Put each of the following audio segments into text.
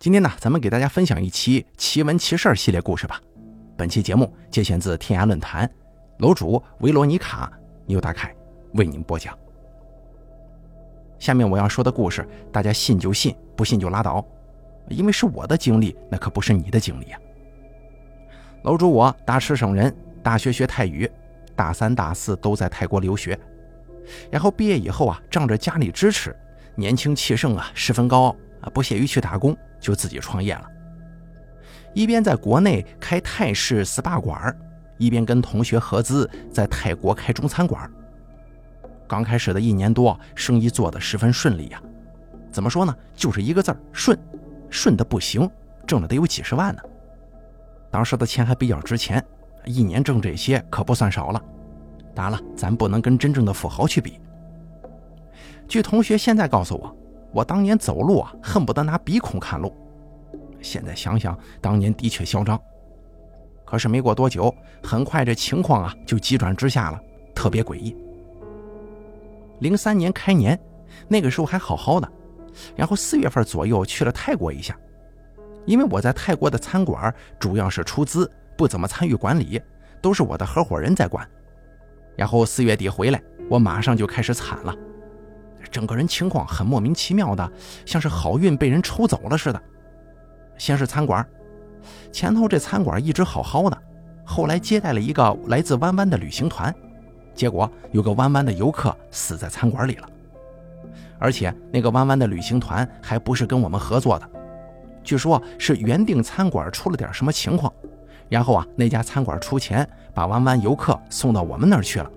今天呢，咱们给大家分享一期奇闻奇事系列故事吧。本期节目节选自天涯论坛，楼主维罗妮卡牛大凯为您播讲。下面我要说的故事，大家信就信，不信就拉倒，因为是我的经历，那可不是你的经历啊。楼主我大赤省人，大学学泰语，大三、大四都在泰国留学，然后毕业以后啊，仗着家里支持，年轻气盛啊，十分高傲啊，不屑于去打工。就自己创业了，一边在国内开泰式 SPA 馆，一边跟同学合资在泰国开中餐馆。刚开始的一年多，生意做得十分顺利呀。怎么说呢？就是一个字儿顺，顺的不行，挣了得有几十万呢。当时的钱还比较值钱，一年挣这些可不算少了。当然了，咱不能跟真正的富豪去比。据同学现在告诉我。我当年走路啊，恨不得拿鼻孔看路。现在想想，当年的确嚣张。可是没过多久，很快这情况啊就急转直下了，特别诡异。零三年开年，那个时候还好好的，然后四月份左右去了泰国一下，因为我在泰国的餐馆主要是出资，不怎么参与管理，都是我的合伙人在管。然后四月底回来，我马上就开始惨了。整个人情况很莫名其妙的，像是好运被人抽走了似的。先是餐馆，前头这餐馆一直好好的，后来接待了一个来自弯弯的旅行团，结果有个弯弯的游客死在餐馆里了。而且那个弯弯的旅行团还不是跟我们合作的，据说是原定餐馆出了点什么情况，然后啊那家餐馆出钱把弯弯游客送到我们那儿去了。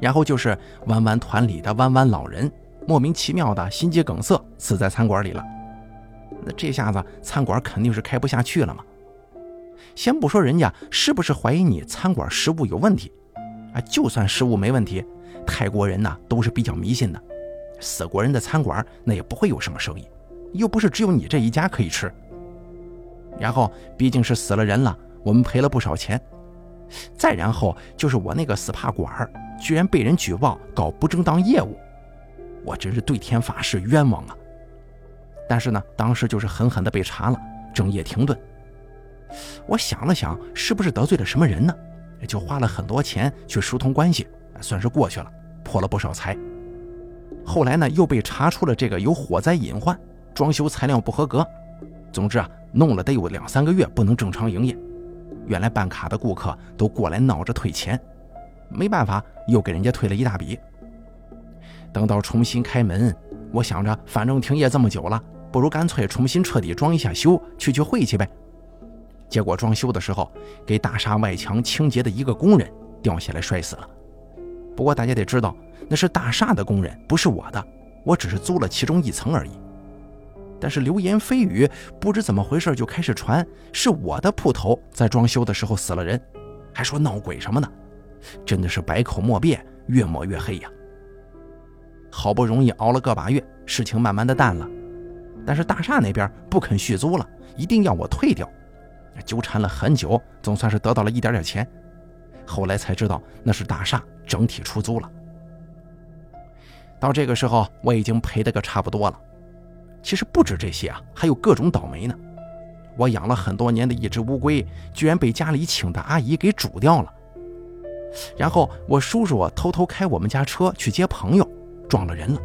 然后就是弯弯团里的弯弯老人，莫名其妙的心肌梗塞死在餐馆里了。那这下子餐馆肯定是开不下去了嘛。先不说人家是不是怀疑你餐馆食物有问题，啊，就算食物没问题，泰国人呢都是比较迷信的，死国人的餐馆那也不会有什么生意，又不是只有你这一家可以吃。然后毕竟是死了人了，我们赔了不少钱。再然后就是我那个 SPA 馆居然被人举报搞不正当业务，我真是对天发誓冤枉啊！但是呢，当时就是狠狠的被查了，整夜停顿。我想了想，是不是得罪了什么人呢？就花了很多钱去疏通关系，算是过去了，破了不少财。后来呢，又被查出了这个有火灾隐患，装修材料不合格。总之啊，弄了得有两三个月不能正常营业。原来办卡的顾客都过来闹着退钱，没办法，又给人家退了一大笔。等到重新开门，我想着反正停业这么久了，不如干脆重新彻底装一下修，去去晦气呗。结果装修的时候，给大厦外墙清洁的一个工人掉下来摔死了。不过大家得知道，那是大厦的工人，不是我的，我只是租了其中一层而已。但是流言蜚语不知怎么回事就开始传，是我的铺头在装修的时候死了人，还说闹鬼什么的，真的是百口莫辩，越抹越黑呀。好不容易熬了个把月，事情慢慢的淡了，但是大厦那边不肯续租了，一定要我退掉，纠缠了很久，总算是得到了一点点钱。后来才知道那是大厦整体出租了。到这个时候，我已经赔得个差不多了。其实不止这些啊，还有各种倒霉呢。我养了很多年的一只乌龟，居然被家里请的阿姨给煮掉了。然后我叔叔偷偷开我们家车去接朋友，撞了人了，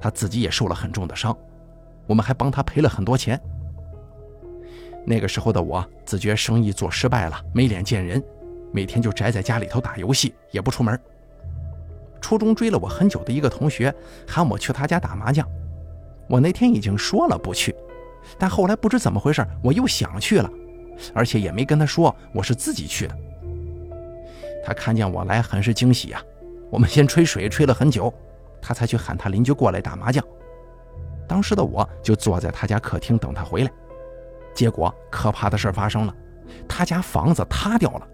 他自己也受了很重的伤，我们还帮他赔了很多钱。那个时候的我自觉生意做失败了，没脸见人，每天就宅在家里头打游戏，也不出门。初中追了我很久的一个同学喊我去他家打麻将。我那天已经说了不去，但后来不知怎么回事，我又想去了，而且也没跟他说我是自己去的。他看见我来，很是惊喜呀。我们先吹水，吹了很久，他才去喊他邻居过来打麻将。当时的我就坐在他家客厅等他回来，结果可怕的事发生了，他家房子塌掉了。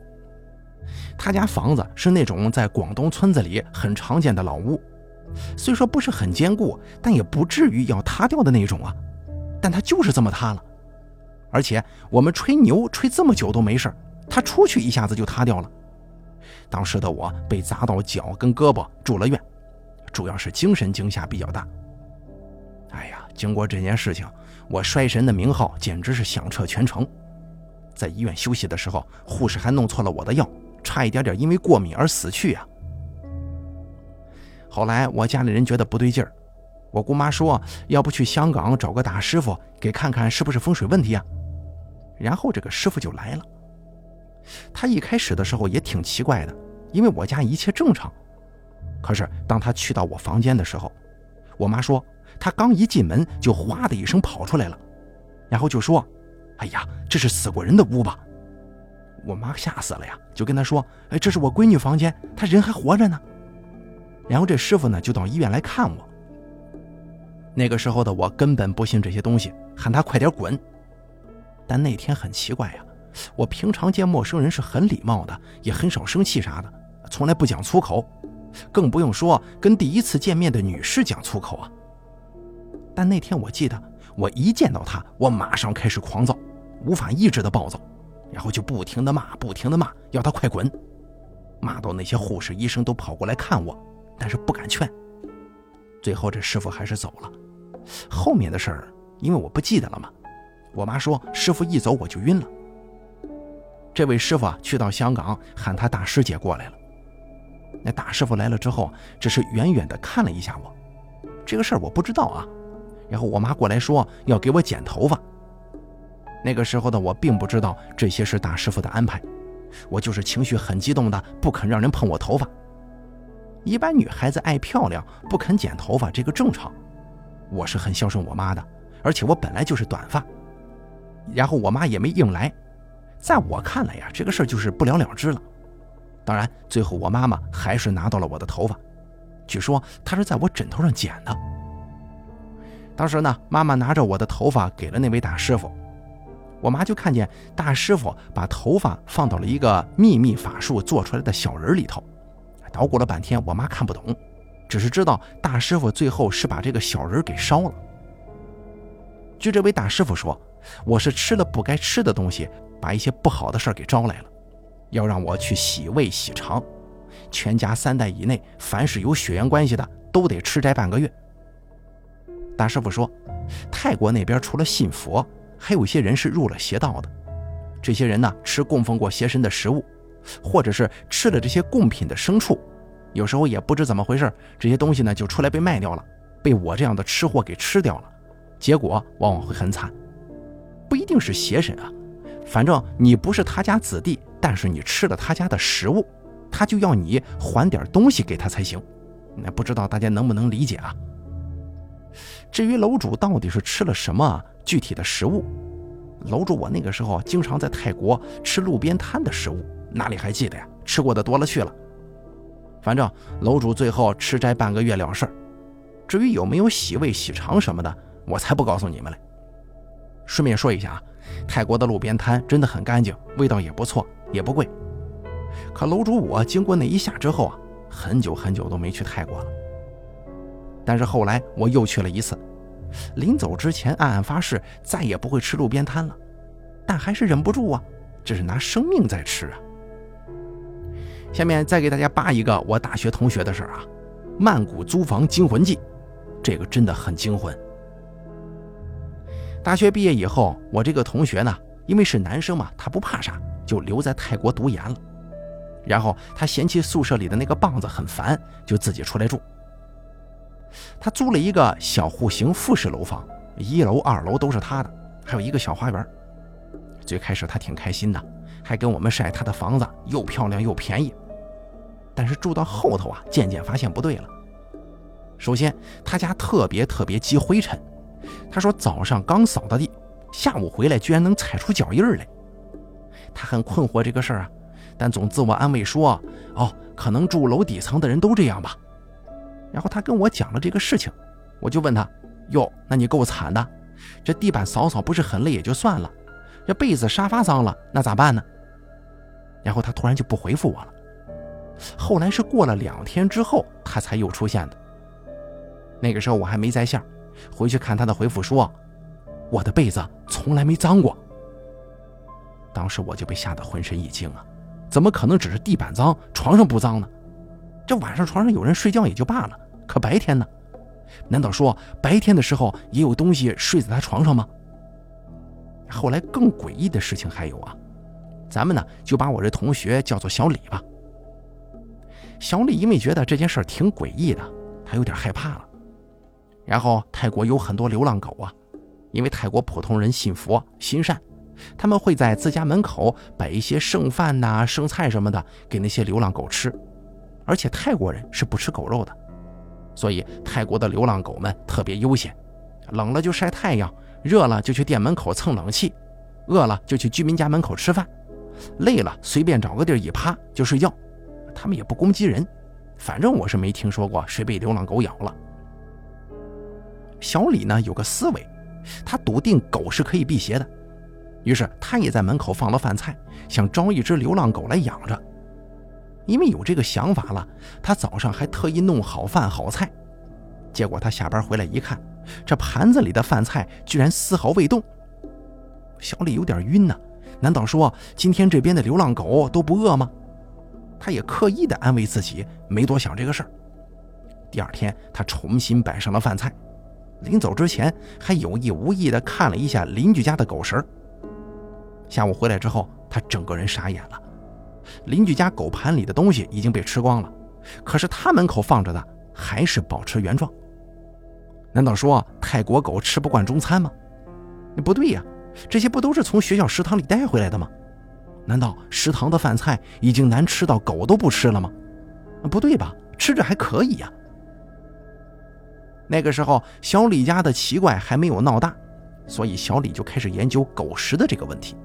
他家房子是那种在广东村子里很常见的老屋。虽说不是很坚固，但也不至于要塌掉的那种啊。但它就是这么塌了，而且我们吹牛吹这么久都没事它出去一下子就塌掉了。当时的我被砸到脚跟胳膊，住了院，主要是精神惊吓比较大。哎呀，经过这件事情，我衰神的名号简直是响彻全城。在医院休息的时候，护士还弄错了我的药，差一点点因为过敏而死去啊。后来我家里人觉得不对劲儿，我姑妈说要不去香港找个大师傅给看看是不是风水问题啊。然后这个师傅就来了。他一开始的时候也挺奇怪的，因为我家一切正常。可是当他去到我房间的时候，我妈说他刚一进门就哗的一声跑出来了，然后就说：“哎呀，这是死过人的屋吧？”我妈吓死了呀，就跟他说：“哎，这是我闺女房间，她人还活着呢。”然后这师傅呢就到医院来看我。那个时候的我根本不信这些东西，喊他快点滚。但那天很奇怪呀，我平常见陌生人是很礼貌的，也很少生气啥的，从来不讲粗口，更不用说跟第一次见面的女士讲粗口啊。但那天我记得，我一见到他，我马上开始狂躁，无法抑制的暴躁，然后就不停的骂，不停的骂，要他快滚，骂到那些护士、医生都跑过来看我，但是不敢劝。最后这师傅还是走了，后面的事儿因为我不记得了嘛。我妈说：“师傅一走我就晕了。”这位师傅啊，去到香港喊他大师姐过来了。那大师傅来了之后，只是远远的看了一下我，这个事儿我不知道啊。然后我妈过来说要给我剪头发。那个时候的我并不知道这些是大师傅的安排，我就是情绪很激动的，不肯让人碰我头发。一般女孩子爱漂亮，不肯剪头发，这个正常。我是很孝顺我妈的，而且我本来就是短发。然后我妈也没硬来，在我看来呀，这个事儿就是不了了之了。当然，最后我妈妈还是拿到了我的头发，据说她是在我枕头上剪的。当时呢，妈妈拿着我的头发给了那位大师傅，我妈就看见大师傅把头发放到了一个秘密法术做出来的小人里头。捣鼓了半天，我妈看不懂，只是知道大师傅最后是把这个小人给烧了。据这位大师傅说。我是吃了不该吃的东西，把一些不好的事儿给招来了，要让我去洗胃洗肠，全家三代以内，凡是有血缘关系的都得吃斋半个月。大师傅说，泰国那边除了信佛，还有一些人是入了邪道的，这些人呢吃供奉过邪神的食物，或者是吃了这些贡品的牲畜，有时候也不知怎么回事，这些东西呢就出来被卖掉了，被我这样的吃货给吃掉了，结果往往会很惨。不一定是邪神啊，反正你不是他家子弟，但是你吃了他家的食物，他就要你还点东西给他才行。那不知道大家能不能理解啊？至于楼主到底是吃了什么具体的食物，楼主我那个时候经常在泰国吃路边摊的食物，哪里还记得呀？吃过的多了去了。反正楼主最后吃斋半个月了事儿，至于有没有洗胃洗肠什么的，我才不告诉你们嘞。顺便说一下啊，泰国的路边摊真的很干净，味道也不错，也不贵。可楼主我经过那一下之后啊，很久很久都没去泰国了。但是后来我又去了一次，临走之前暗暗发誓再也不会吃路边摊了，但还是忍不住啊，这是拿生命在吃啊。下面再给大家扒一个我大学同学的事儿啊，曼谷租房惊魂记，这个真的很惊魂。大学毕业以后，我这个同学呢，因为是男生嘛，他不怕啥，就留在泰国读研了。然后他嫌弃宿舍里的那个棒子很烦，就自己出来住。他租了一个小户型复式楼房，一楼、二楼都是他的，还有一个小花园。最开始他挺开心的，还跟我们晒他的房子又漂亮又便宜。但是住到后头啊，渐渐发现不对了。首先，他家特别特别积灰尘。他说：“早上刚扫的地，下午回来居然能踩出脚印来。”他很困惑这个事儿啊，但总自我安慰说：“哦，可能住楼底层的人都这样吧。”然后他跟我讲了这个事情，我就问他：“哟，那你够惨的，这地板扫扫不是很累也就算了，这被子沙发脏了那咋办呢？”然后他突然就不回复我了。后来是过了两天之后，他才又出现的。那个时候我还没在线。回去看他的回复说：“我的被子从来没脏过。”当时我就被吓得浑身一惊啊！怎么可能只是地板脏，床上不脏呢？这晚上床上有人睡觉也就罢了，可白天呢？难道说白天的时候也有东西睡在他床上吗？后来更诡异的事情还有啊，咱们呢就把我这同学叫做小李吧。小李因为觉得这件事挺诡异的，他有点害怕了。然后泰国有很多流浪狗啊，因为泰国普通人信佛心善，他们会在自家门口摆一些剩饭呐、剩菜什么的给那些流浪狗吃。而且泰国人是不吃狗肉的，所以泰国的流浪狗们特别悠闲，冷了就晒太阳。热了就去店门口蹭冷气，饿了就去居民家门口吃饭，累了随便找个地儿一趴就睡觉。他们也不攻击人，反正我是没听说过谁被流浪狗咬了。小李呢有个思维，他笃定狗是可以辟邪的，于是他也在门口放了饭菜，想招一只流浪狗来养着。因为有这个想法了，他早上还特意弄好饭好菜，结果他下班回来一看。这盘子里的饭菜居然丝毫未动，小李有点晕呢。难道说今天这边的流浪狗都不饿吗？他也刻意的安慰自己，没多想这个事儿。第二天，他重新摆上了饭菜，临走之前还有意无意的看了一下邻居家的狗食。下午回来之后，他整个人傻眼了。邻居家狗盘里的东西已经被吃光了，可是他门口放着的还是保持原状。难道说泰国狗吃不惯中餐吗？不对呀，这些不都是从学校食堂里带回来的吗？难道食堂的饭菜已经难吃到狗都不吃了吗？不对吧，吃着还可以呀。那个时候小李家的奇怪还没有闹大，所以小李就开始研究狗食的这个问题。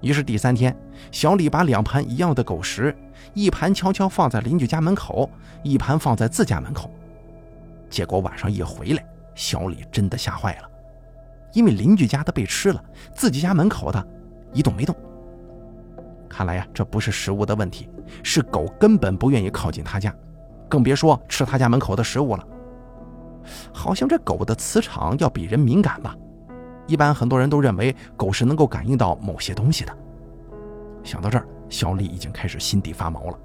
于是第三天，小李把两盘一样的狗食，一盘悄悄放在邻居家门口，一盘放在自家门口。结果晚上一回来，小李真的吓坏了，因为邻居家的被吃了，自己家门口的一动没动。看来呀，这不是食物的问题，是狗根本不愿意靠近他家，更别说吃他家门口的食物了。好像这狗的磁场要比人敏感吧？一般很多人都认为狗是能够感应到某些东西的。想到这儿，小李已经开始心底发毛了。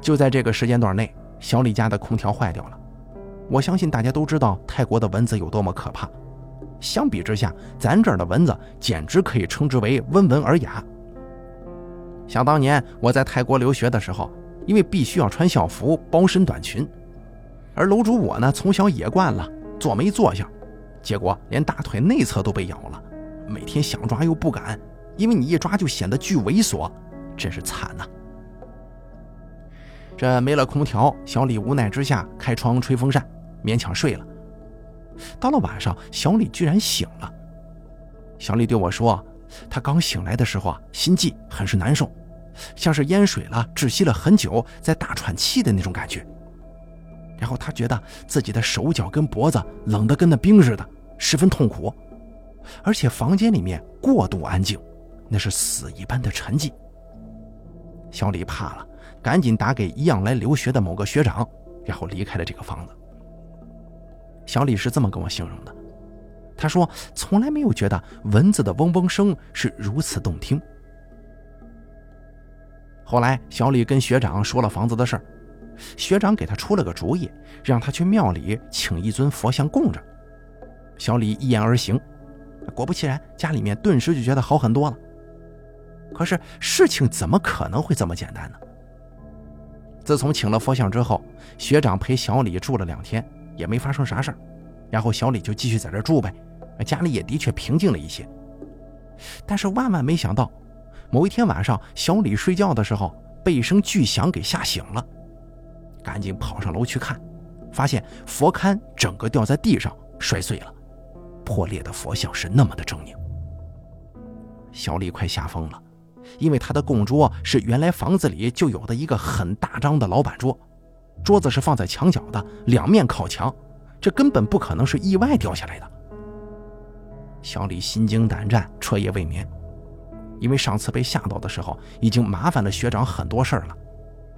就在这个时间段内。小李家的空调坏掉了，我相信大家都知道泰国的蚊子有多么可怕。相比之下，咱这儿的蚊子简直可以称之为温文尔雅。想当年我在泰国留学的时候，因为必须要穿校服包身短裙，而楼主我呢从小野惯了坐没坐相，结果连大腿内侧都被咬了，每天想抓又不敢，因为你一抓就显得巨猥琐，真是惨呐。这没了空调，小李无奈之下开窗吹风扇，勉强睡了。到了晚上，小李居然醒了。小李对我说：“他刚醒来的时候啊，心悸，很是难受，像是淹水了，窒息了很久，在大喘气的那种感觉。然后他觉得自己的手脚跟脖子冷得跟那冰似的，十分痛苦，而且房间里面过度安静，那是死一般的沉寂。小李怕了。”赶紧打给一样来留学的某个学长，然后离开了这个房子。小李是这么跟我形容的，他说从来没有觉得蚊子的嗡嗡声是如此动听。后来小李跟学长说了房子的事儿，学长给他出了个主意，让他去庙里请一尊佛像供着。小李一言而行，果不其然，家里面顿时就觉得好很多了。可是事情怎么可能会这么简单呢？自从请了佛像之后，学长陪小李住了两天，也没发生啥事儿，然后小李就继续在这住呗，家里也的确平静了一些。但是万万没想到，某一天晚上，小李睡觉的时候被一声巨响给吓醒了，赶紧跑上楼去看，发现佛龛整个掉在地上摔碎了，破裂的佛像是那么的狰狞，小李快吓疯了。因为他的供桌是原来房子里就有的一个很大张的老板桌，桌子是放在墙角的，两面靠墙，这根本不可能是意外掉下来的。小李心惊胆战，彻夜未眠，因为上次被吓到的时候已经麻烦了学长很多事儿了，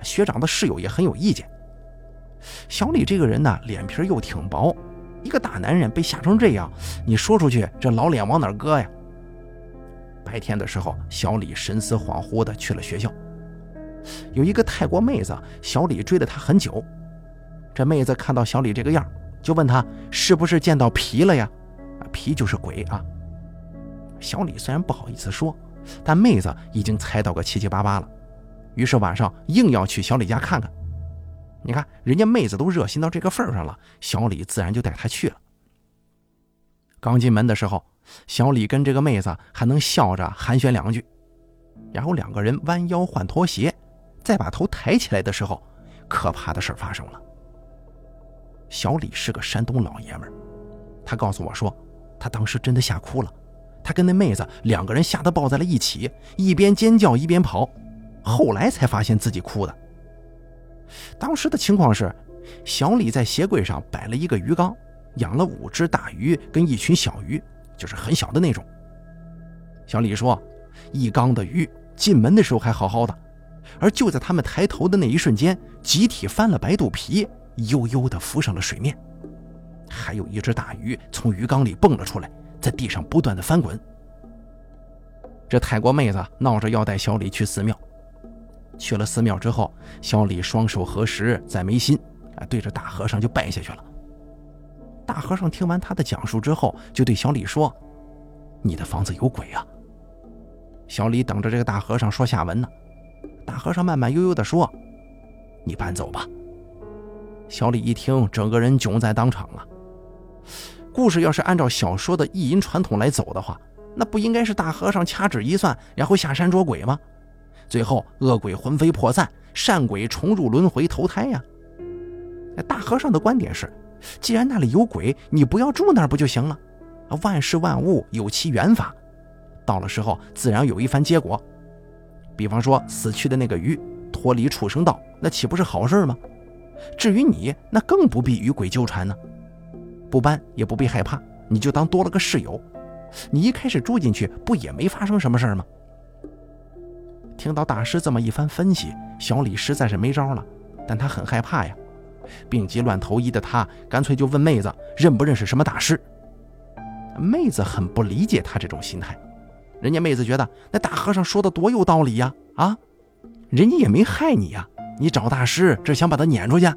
学长的室友也很有意见。小李这个人呢，脸皮又挺薄，一个大男人被吓成这样，你说出去这老脸往哪搁呀？白天的时候，小李神思恍惚地去了学校。有一个泰国妹子，小李追了她很久。这妹子看到小李这个样，就问他是不是见到皮了呀？皮就是鬼啊。小李虽然不好意思说，但妹子已经猜到个七七八八了，于是晚上硬要去小李家看看。你看，人家妹子都热心到这个份上了，小李自然就带她去了。刚进门的时候，小李跟这个妹子还能笑着寒暄两句，然后两个人弯腰换拖鞋，再把头抬起来的时候，可怕的事发生了。小李是个山东老爷们儿，他告诉我说，他当时真的吓哭了，他跟那妹子两个人吓得抱在了一起，一边尖叫一边跑，后来才发现自己哭的。当时的情况是，小李在鞋柜上摆了一个鱼缸，养了五只大鱼跟一群小鱼，就是很小的那种。小李说，一缸的鱼进门的时候还好好的，而就在他们抬头的那一瞬间，集体翻了白肚皮，悠悠地浮上了水面。还有一只大鱼从鱼缸里蹦了出来，在地上不断的翻滚。这泰国妹子闹着要带小李去寺庙。去了寺庙之后，小李双手合十在眉心，啊，对着大和尚就拜下去了。大和尚听完他的讲述之后，就对小李说：“你的房子有鬼啊！”小李等着这个大和尚说下文呢。大和尚慢慢悠悠地说：“你搬走吧。”小李一听，整个人囧在当场了。故事要是按照小说的意淫传统来走的话，那不应该是大和尚掐指一算，然后下山捉鬼吗？最后，恶鬼魂飞魄散，善鬼重入轮回投胎呀。大和尚的观点是：既然那里有鬼，你不要住那儿不就行了？万事万物有其缘法，到了时候自然有一番结果。比方说，死去的那个鱼脱离畜生道，那岂不是好事吗？至于你，那更不必与鬼纠缠呢。不搬也不必害怕，你就当多了个室友。你一开始住进去，不也没发生什么事吗？听到大师这么一番分析，小李实在是没招了，但他很害怕呀。病急乱投医的他，干脆就问妹子认不认识什么大师。妹子很不理解他这种心态，人家妹子觉得那大和尚说的多有道理呀！啊，人家也没害你呀，你找大师这想把他撵出去。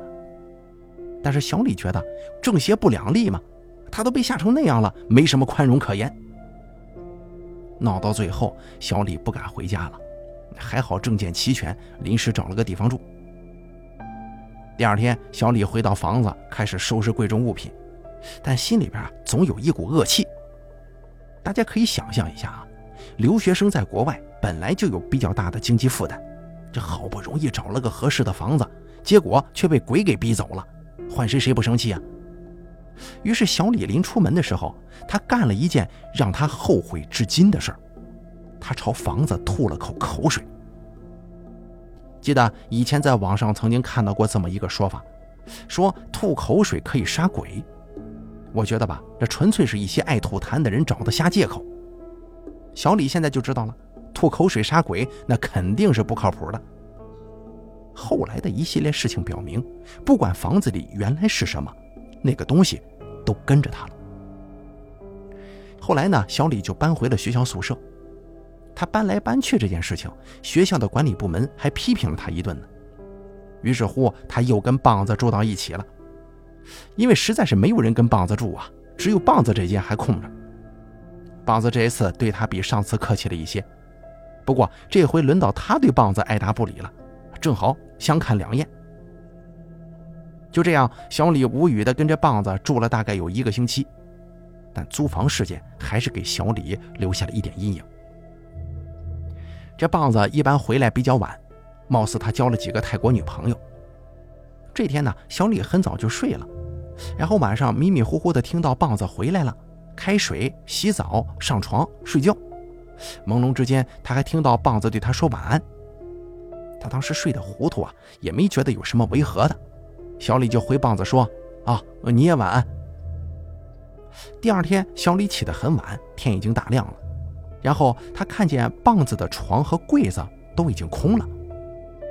但是小李觉得正邪不两立嘛，他都被吓成那样了，没什么宽容可言。闹到最后，小李不敢回家了。还好证件齐全，临时找了个地方住。第二天，小李回到房子，开始收拾贵重物品，但心里边总有一股恶气。大家可以想象一下啊，留学生在国外本来就有比较大的经济负担，这好不容易找了个合适的房子，结果却被鬼给逼走了，换谁谁不生气啊？于是小李临出门的时候，他干了一件让他后悔至今的事儿。他朝房子吐了口口水。记得以前在网上曾经看到过这么一个说法，说吐口水可以杀鬼。我觉得吧，这纯粹是一些爱吐痰的人找的瞎借口。小李现在就知道了，吐口水杀鬼那肯定是不靠谱的。后来的一系列事情表明，不管房子里原来是什么，那个东西都跟着他了。后来呢，小李就搬回了学校宿舍。他搬来搬去这件事情，学校的管理部门还批评了他一顿呢。于是乎，他又跟棒子住到一起了。因为实在是没有人跟棒子住啊，只有棒子这间还空着。棒子这一次对他比上次客气了一些，不过这回轮到他对棒子爱答不理了，正好相看两厌。就这样，小李无语的跟着棒子住了大概有一个星期，但租房事件还是给小李留下了一点阴影。这棒子一般回来比较晚，貌似他交了几个泰国女朋友。这天呢，小李很早就睡了，然后晚上迷迷糊糊的听到棒子回来了，开水、洗澡、上床睡觉。朦胧之间，他还听到棒子对他说晚安。他当时睡得糊涂啊，也没觉得有什么违和的。小李就回棒子说：“啊，你也晚安。”第二天，小李起得很晚，天已经大亮了。然后他看见棒子的床和柜子都已经空了，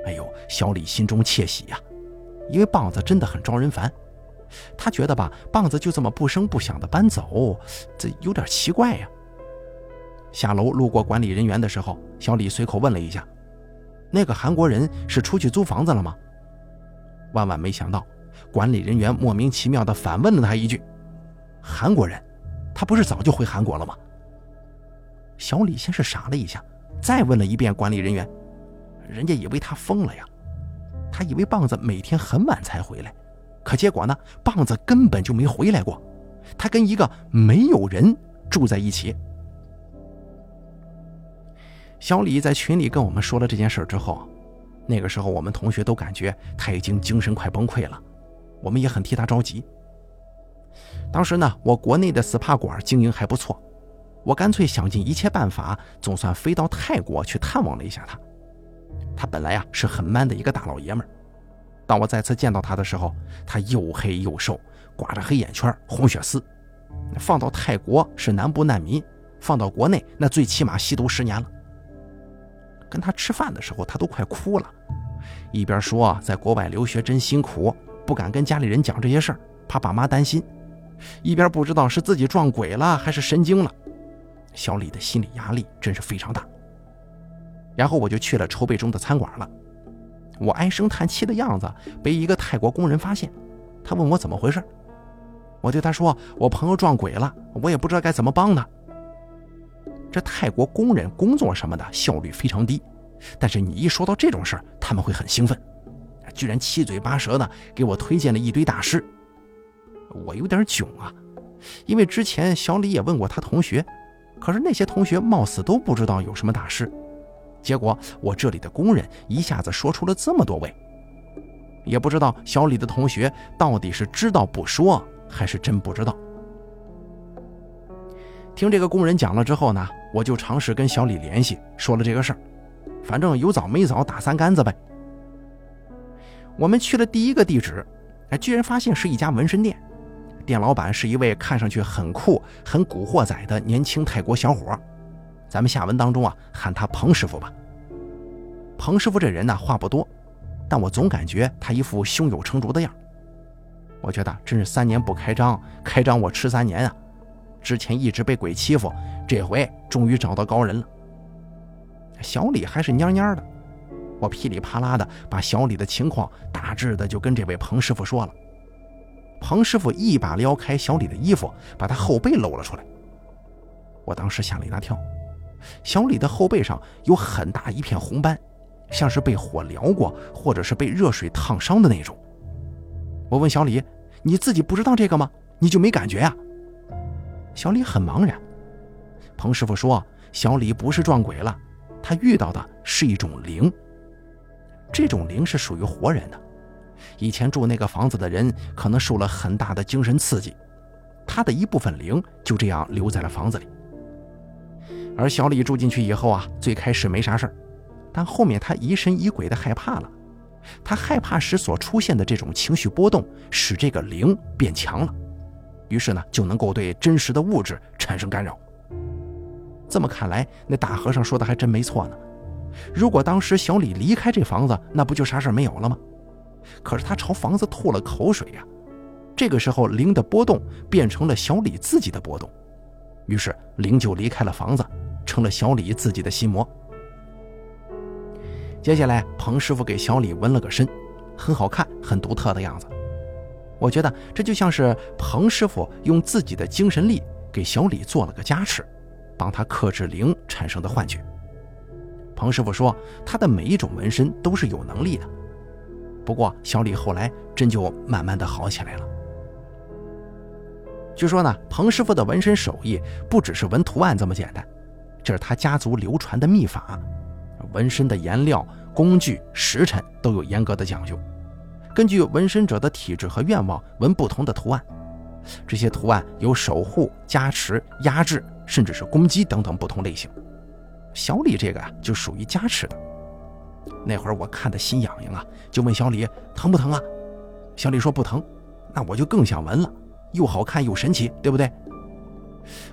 哎呦，小李心中窃喜呀，因为棒子真的很招人烦。他觉得吧，棒子就这么不声不响的搬走，这有点奇怪呀。下楼路过管理人员的时候，小李随口问了一下：“那个韩国人是出去租房子了吗？”万万没想到，管理人员莫名其妙地反问了他一句：“韩国人？他不是早就回韩国了吗？”小李先是傻了一下，再问了一遍管理人员，人家以为他疯了呀。他以为棒子每天很晚才回来，可结果呢，棒子根本就没回来过。他跟一个没有人住在一起。小李在群里跟我们说了这件事之后，那个时候我们同学都感觉他已经精神快崩溃了，我们也很替他着急。当时呢，我国内的 SPA 馆经营还不错，我干脆想尽一切办法，总算飞到泰国去探望了一下他。他本来呀是很 man 的一个大老爷们儿，当我再次见到他的时候，他又黑又瘦，挂着黑眼圈、红血丝。放到泰国是南部难民，放到国内那最起码吸毒十年了。跟他吃饭的时候，他都快哭了，一边说在国外留学真辛苦，不敢跟家里人讲这些事儿，怕爸妈担心，一边不知道是自己撞鬼了还是神经了。小李的心理压力真是非常大。然后我就去了筹备中的餐馆了。我唉声叹气的样子被一个泰国工人发现，他问我怎么回事。我对他说：“我朋友撞鬼了，我也不知道该怎么帮他。”这泰国工人工作什么的效率非常低，但是你一说到这种事儿，他们会很兴奋，居然七嘴八舌的给我推荐了一堆大师。我有点囧啊，因为之前小李也问过他同学，可是那些同学貌似都不知道有什么大师。结果我这里的工人一下子说出了这么多位，也不知道小李的同学到底是知道不说，还是真不知道。听这个工人讲了之后呢，我就尝试跟小李联系，说了这个事儿，反正有早没早打三竿子呗。我们去了第一个地址，哎，居然发现是一家纹身店，店老板是一位看上去很酷、很古惑仔的年轻泰国小伙。咱们下文当中啊，喊他彭师傅吧。彭师傅这人呢，话不多，但我总感觉他一副胸有成竹的样我觉得真是三年不开张，开张我吃三年啊！之前一直被鬼欺负，这回终于找到高人了。小李还是蔫蔫的，我噼里啪啦的把小李的情况大致的就跟这位彭师傅说了。彭师傅一把撩开小李的衣服，把他后背露了出来。我当时吓了一大跳。小李的后背上有很大一片红斑，像是被火燎过，或者是被热水烫伤的那种。我问小李：“你自己不知道这个吗？你就没感觉呀？”小李很茫然。彭师傅说：“小李不是撞鬼了，他遇到的是一种灵。这种灵是属于活人的。以前住那个房子的人可能受了很大的精神刺激，他的一部分灵就这样留在了房子里。”而小李住进去以后啊，最开始没啥事儿，但后面他疑神疑鬼的害怕了。他害怕时所出现的这种情绪波动，使这个灵变强了，于是呢，就能够对真实的物质产生干扰。这么看来，那大和尚说的还真没错呢。如果当时小李离开这房子，那不就啥事儿没有了吗？可是他朝房子吐了口水呀，这个时候灵的波动变成了小李自己的波动，于是灵就离开了房子。成了小李自己的心魔。接下来，彭师傅给小李纹了个身，很好看，很独特的样子。我觉得这就像是彭师傅用自己的精神力给小李做了个加持，帮他克制灵产生的幻觉。彭师傅说，他的每一种纹身都是有能力的。不过，小李后来真就慢慢的好起来了。据说呢，彭师傅的纹身手艺不只是纹图案这么简单。这是他家族流传的秘法，纹身的颜料、工具、时辰都有严格的讲究，根据纹身者的体质和愿望纹不同的图案。这些图案有守护、加持、压制，甚至是攻击等等不同类型。小李这个啊，就属于加持的。那会儿我看的心痒痒啊，就问小李疼不疼啊？小李说不疼，那我就更想纹了，又好看又神奇，对不对？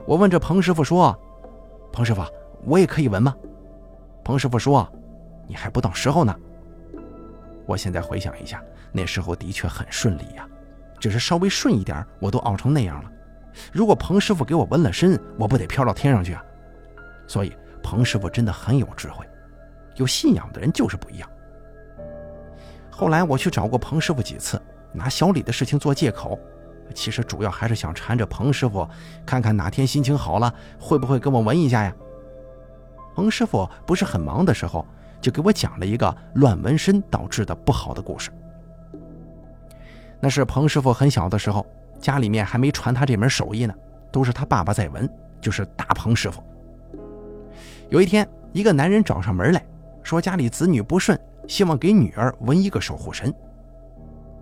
我问这彭师傅说。彭师傅，我也可以纹吗？彭师傅说：“你还不到时候呢。”我现在回想一下，那时候的确很顺利呀，只是稍微顺一点，我都熬成那样了。如果彭师傅给我纹了身，我不得飘到天上去啊！所以彭师傅真的很有智慧，有信仰的人就是不一样。后来我去找过彭师傅几次，拿小李的事情做借口。其实主要还是想缠着彭师傅，看看哪天心情好了，会不会跟我纹一下呀？彭师傅不是很忙的时候，就给我讲了一个乱纹身导致的不好的故事。那是彭师傅很小的时候，家里面还没传他这门手艺呢，都是他爸爸在纹，就是大彭师傅。有一天，一个男人找上门来说家里子女不顺，希望给女儿纹一个守护神。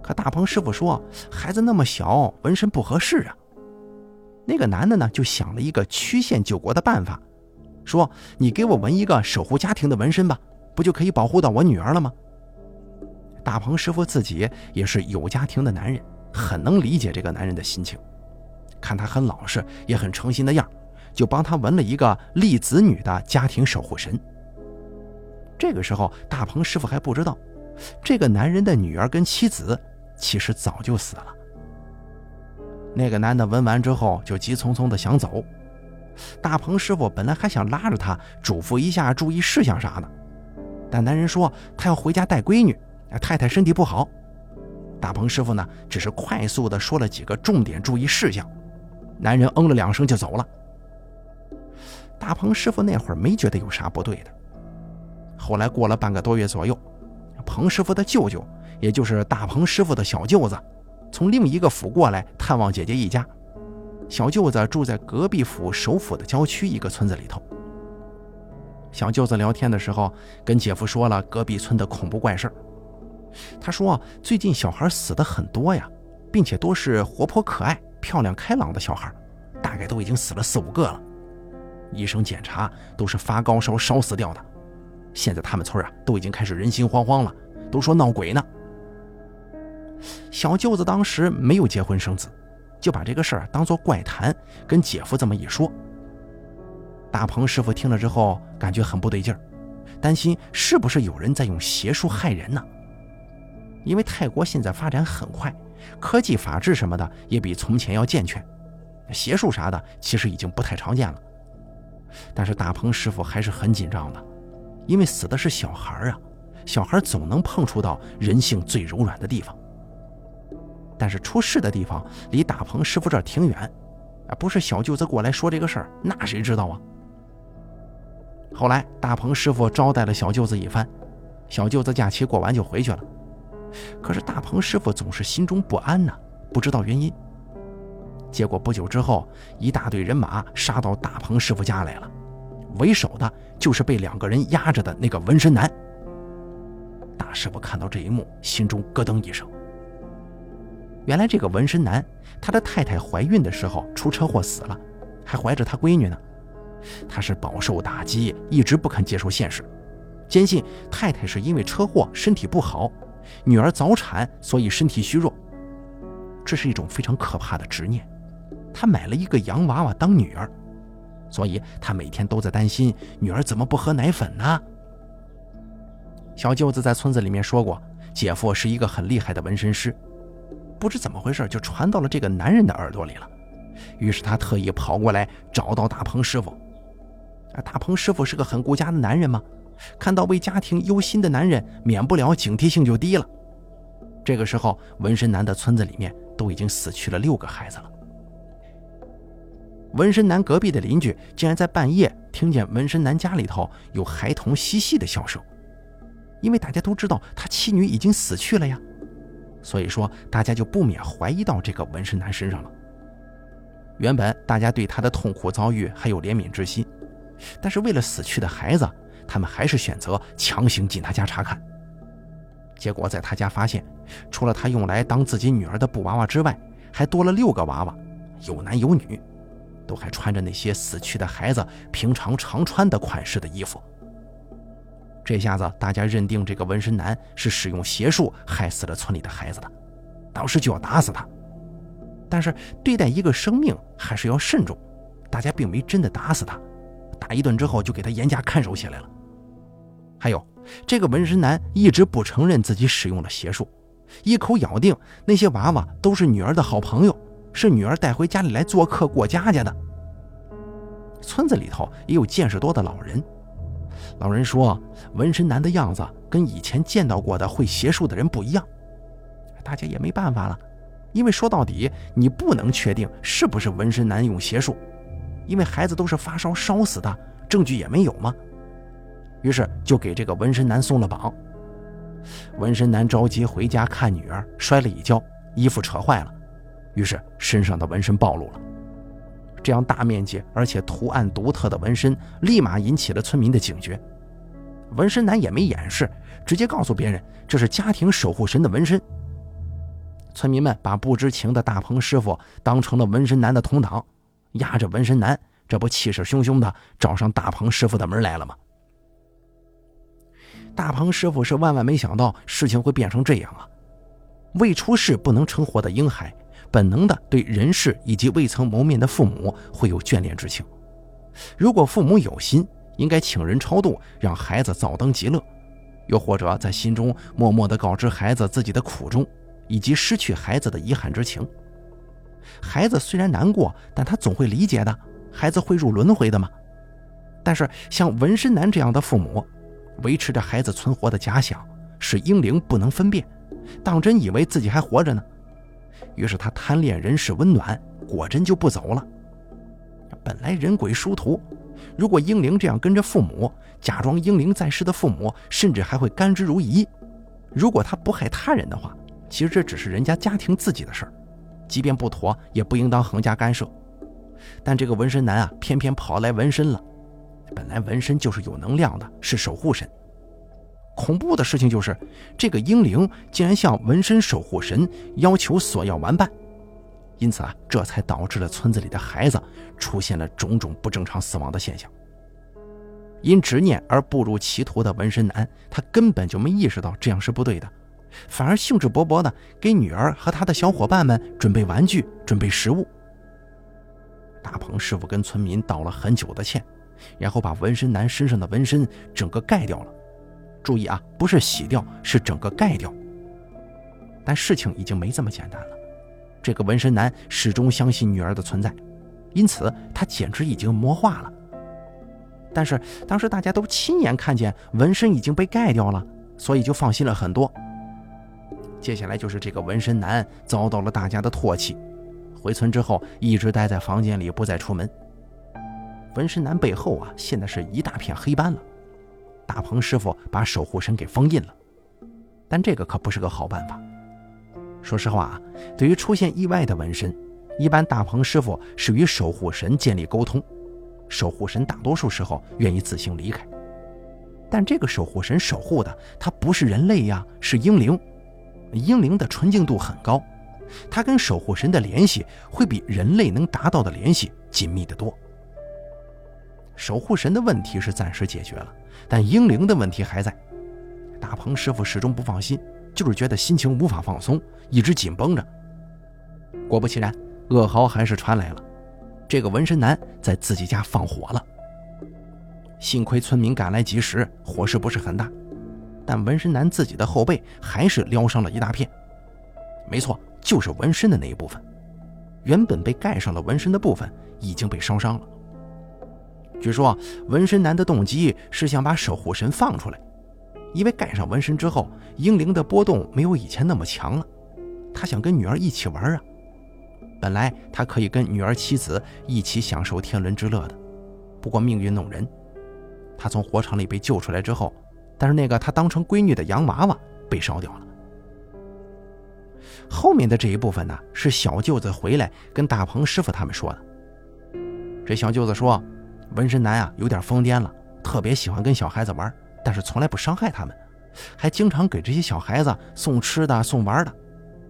可大鹏师傅说孩子那么小，纹身不合适啊。那个男的呢，就想了一个曲线救国的办法，说你给我纹一个守护家庭的纹身吧，不就可以保护到我女儿了吗？大鹏师傅自己也是有家庭的男人，很能理解这个男人的心情。看他很老实，也很诚心的样，就帮他纹了一个立子女的家庭守护神。这个时候，大鹏师傅还不知道，这个男人的女儿跟妻子其实早就死了。那个男的闻完之后，就急匆匆的想走。大鹏师傅本来还想拉着他嘱咐一下注意事项啥的，但男人说他要回家带闺女。太太身体不好，大鹏师傅呢，只是快速的说了几个重点注意事项，男人嗯了两声就走了。大鹏师傅那会儿没觉得有啥不对的。后来过了半个多月左右，彭师傅的舅舅，也就是大鹏师傅的小舅子，从另一个府过来探望姐姐一家。小舅子住在隔壁府首府的郊区一个村子里头。小舅子聊天的时候，跟姐夫说了隔壁村的恐怖怪事。他说：“最近小孩死的很多呀，并且都是活泼可爱、漂亮开朗的小孩，大概都已经死了四五个了。医生检查都是发高烧烧死掉的。现在他们村啊都已经开始人心惶惶了，都说闹鬼呢。”小舅子当时没有结婚生子，就把这个事儿当做怪谈，跟姐夫这么一说。大鹏师傅听了之后感觉很不对劲儿，担心是不是有人在用邪术害人呢？因为泰国现在发展很快，科技、法治什么的也比从前要健全，邪术啥的其实已经不太常见了。但是大鹏师傅还是很紧张的，因为死的是小孩啊，小孩总能碰触到人性最柔软的地方。但是出事的地方离大鹏师傅这挺远，啊，不是小舅子过来说这个事儿，那谁知道啊？后来大鹏师傅招待了小舅子一番，小舅子假期过完就回去了。可是大鹏师傅总是心中不安呐，不知道原因。结果不久之后，一大队人马杀到大鹏师傅家来了，为首的就是被两个人压着的那个纹身男。大师傅看到这一幕，心中咯噔一声。原来这个纹身男，他的太太怀孕的时候出车祸死了，还怀着他闺女呢。他是饱受打击，一直不肯接受现实，坚信太太是因为车祸身体不好。女儿早产，所以身体虚弱。这是一种非常可怕的执念。他买了一个洋娃娃当女儿，所以他每天都在担心女儿怎么不喝奶粉呢？小舅子在村子里面说过，姐夫是一个很厉害的纹身师，不知怎么回事就传到了这个男人的耳朵里了。于是他特意跑过来找到大鹏师傅。啊，大鹏师傅是个很顾家的男人吗？看到为家庭忧心的男人，免不了警惕性就低了。这个时候，纹身男的村子里面都已经死去了六个孩子了。纹身男隔壁的邻居竟然在半夜听见纹身男家里头有孩童嬉戏的笑声，因为大家都知道他妻女已经死去了呀，所以说大家就不免怀疑到这个纹身男身上了。原本大家对他的痛苦遭遇还有怜悯之心，但是为了死去的孩子。他们还是选择强行进他家查看，结果在他家发现，除了他用来当自己女儿的布娃娃之外，还多了六个娃娃，有男有女，都还穿着那些死去的孩子平常常穿的款式的衣服。这下子大家认定这个纹身男是使用邪术害死了村里的孩子的，当时就要打死他。但是对待一个生命还是要慎重，大家并没真的打死他，打一顿之后就给他严加看守起来了。还有，这个纹身男一直不承认自己使用了邪术，一口咬定那些娃娃都是女儿的好朋友，是女儿带回家里来做客过家家的。村子里头也有见识多的老人，老人说纹身男的样子跟以前见到过的会邪术的人不一样。大家也没办法了，因为说到底你不能确定是不是纹身男用邪术，因为孩子都是发烧烧死的，证据也没有吗？于是就给这个纹身男松了绑。纹身男着急回家看女儿，摔了一跤，衣服扯坏了，于是身上的纹身暴露了。这样大面积而且图案独特的纹身，立马引起了村民的警觉。纹身男也没掩饰，直接告诉别人这是家庭守护神的纹身。村民们把不知情的大鹏师傅当成了纹身男的同党，压着纹身男，这不气势汹汹的找上大鹏师傅的门来了吗？大鹏师傅是万万没想到事情会变成这样啊！未出世不能成活的婴孩，本能的对人世以及未曾谋面的父母会有眷恋之情。如果父母有心，应该请人超度，让孩子早登极乐；又或者在心中默默的告知孩子自己的苦衷，以及失去孩子的遗憾之情。孩子虽然难过，但他总会理解的。孩子会入轮回的吗？但是像纹身男这样的父母。维持着孩子存活的假想，使婴灵不能分辨，当真以为自己还活着呢。于是他贪恋人世温暖，果真就不走了。本来人鬼殊途，如果英灵这样跟着父母，假装英灵在世的父母，甚至还会甘之如饴。如果他不害他人的话，其实这只是人家家庭自己的事儿，即便不妥，也不应当横加干涉。但这个纹身男啊，偏偏跑来纹身了。本来纹身就是有能量的，是守护神。恐怖的事情就是，这个婴灵竟然向纹身守护神要求索要玩伴，因此啊，这才导致了村子里的孩子出现了种种不正常死亡的现象。因执念而步入歧途的纹身男，他根本就没意识到这样是不对的，反而兴致勃勃地给女儿和他的小伙伴们准备玩具、准备食物。大鹏师傅跟村民道了很久的歉。然后把纹身男身上的纹身整个盖掉了，注意啊，不是洗掉，是整个盖掉。但事情已经没这么简单了，这个纹身男始终相信女儿的存在，因此他简直已经魔化了。但是当时大家都亲眼看见纹身已经被盖掉了，所以就放心了很多。接下来就是这个纹身男遭到了大家的唾弃，回村之后一直待在房间里，不再出门。纹身男背后啊，现在是一大片黑斑了。大鹏师傅把守护神给封印了，但这个可不是个好办法。说实话啊，对于出现意外的纹身，一般大鹏师傅是与守护神建立沟通，守护神大多数时候愿意自行离开。但这个守护神守护的他不是人类呀，是婴灵。婴灵的纯净度很高，他跟守护神的联系会比人类能达到的联系紧密得多。守护神的问题是暂时解决了，但婴灵的问题还在。大鹏师傅始终不放心，就是觉得心情无法放松，一直紧绷着。果不其然，噩耗还是传来了：这个纹身男在自己家放火了。幸亏村民赶来及时，火势不是很大，但纹身男自己的后背还是撩伤了一大片。没错，就是纹身的那一部分，原本被盖上了纹身的部分已经被烧伤了。据说纹身男的动机是想把守护神放出来，因为盖上纹身之后，婴灵的波动没有以前那么强了。他想跟女儿一起玩啊，本来他可以跟女儿妻子一起享受天伦之乐的。不过命运弄人，他从火场里被救出来之后，但是那个他当成闺女的洋娃娃被烧掉了。后面的这一部分呢，是小舅子回来跟大鹏师傅他们说的。这小舅子说。纹身男啊，有点疯癫了，特别喜欢跟小孩子玩，但是从来不伤害他们，还经常给这些小孩子送吃的、送玩的。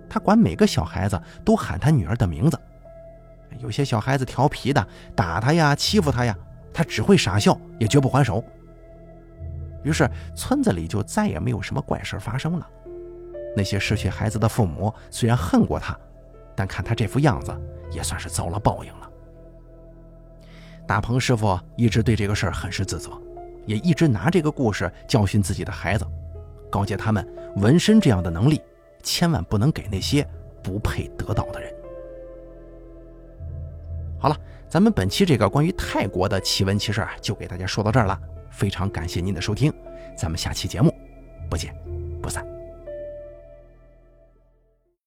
他管每个小孩子都喊他女儿的名字。有些小孩子调皮的打他呀、欺负他呀，他只会傻笑，也绝不还手。于是村子里就再也没有什么怪事发生了。那些失去孩子的父母虽然恨过他，但看他这副样子，也算是遭了报应。大鹏师傅一直对这个事儿很是自责，也一直拿这个故事教训自己的孩子，告诫他们纹身这样的能力千万不能给那些不配得到的人。好了，咱们本期这个关于泰国的奇闻奇事啊就给大家说到这儿了，非常感谢您的收听，咱们下期节目不见不散。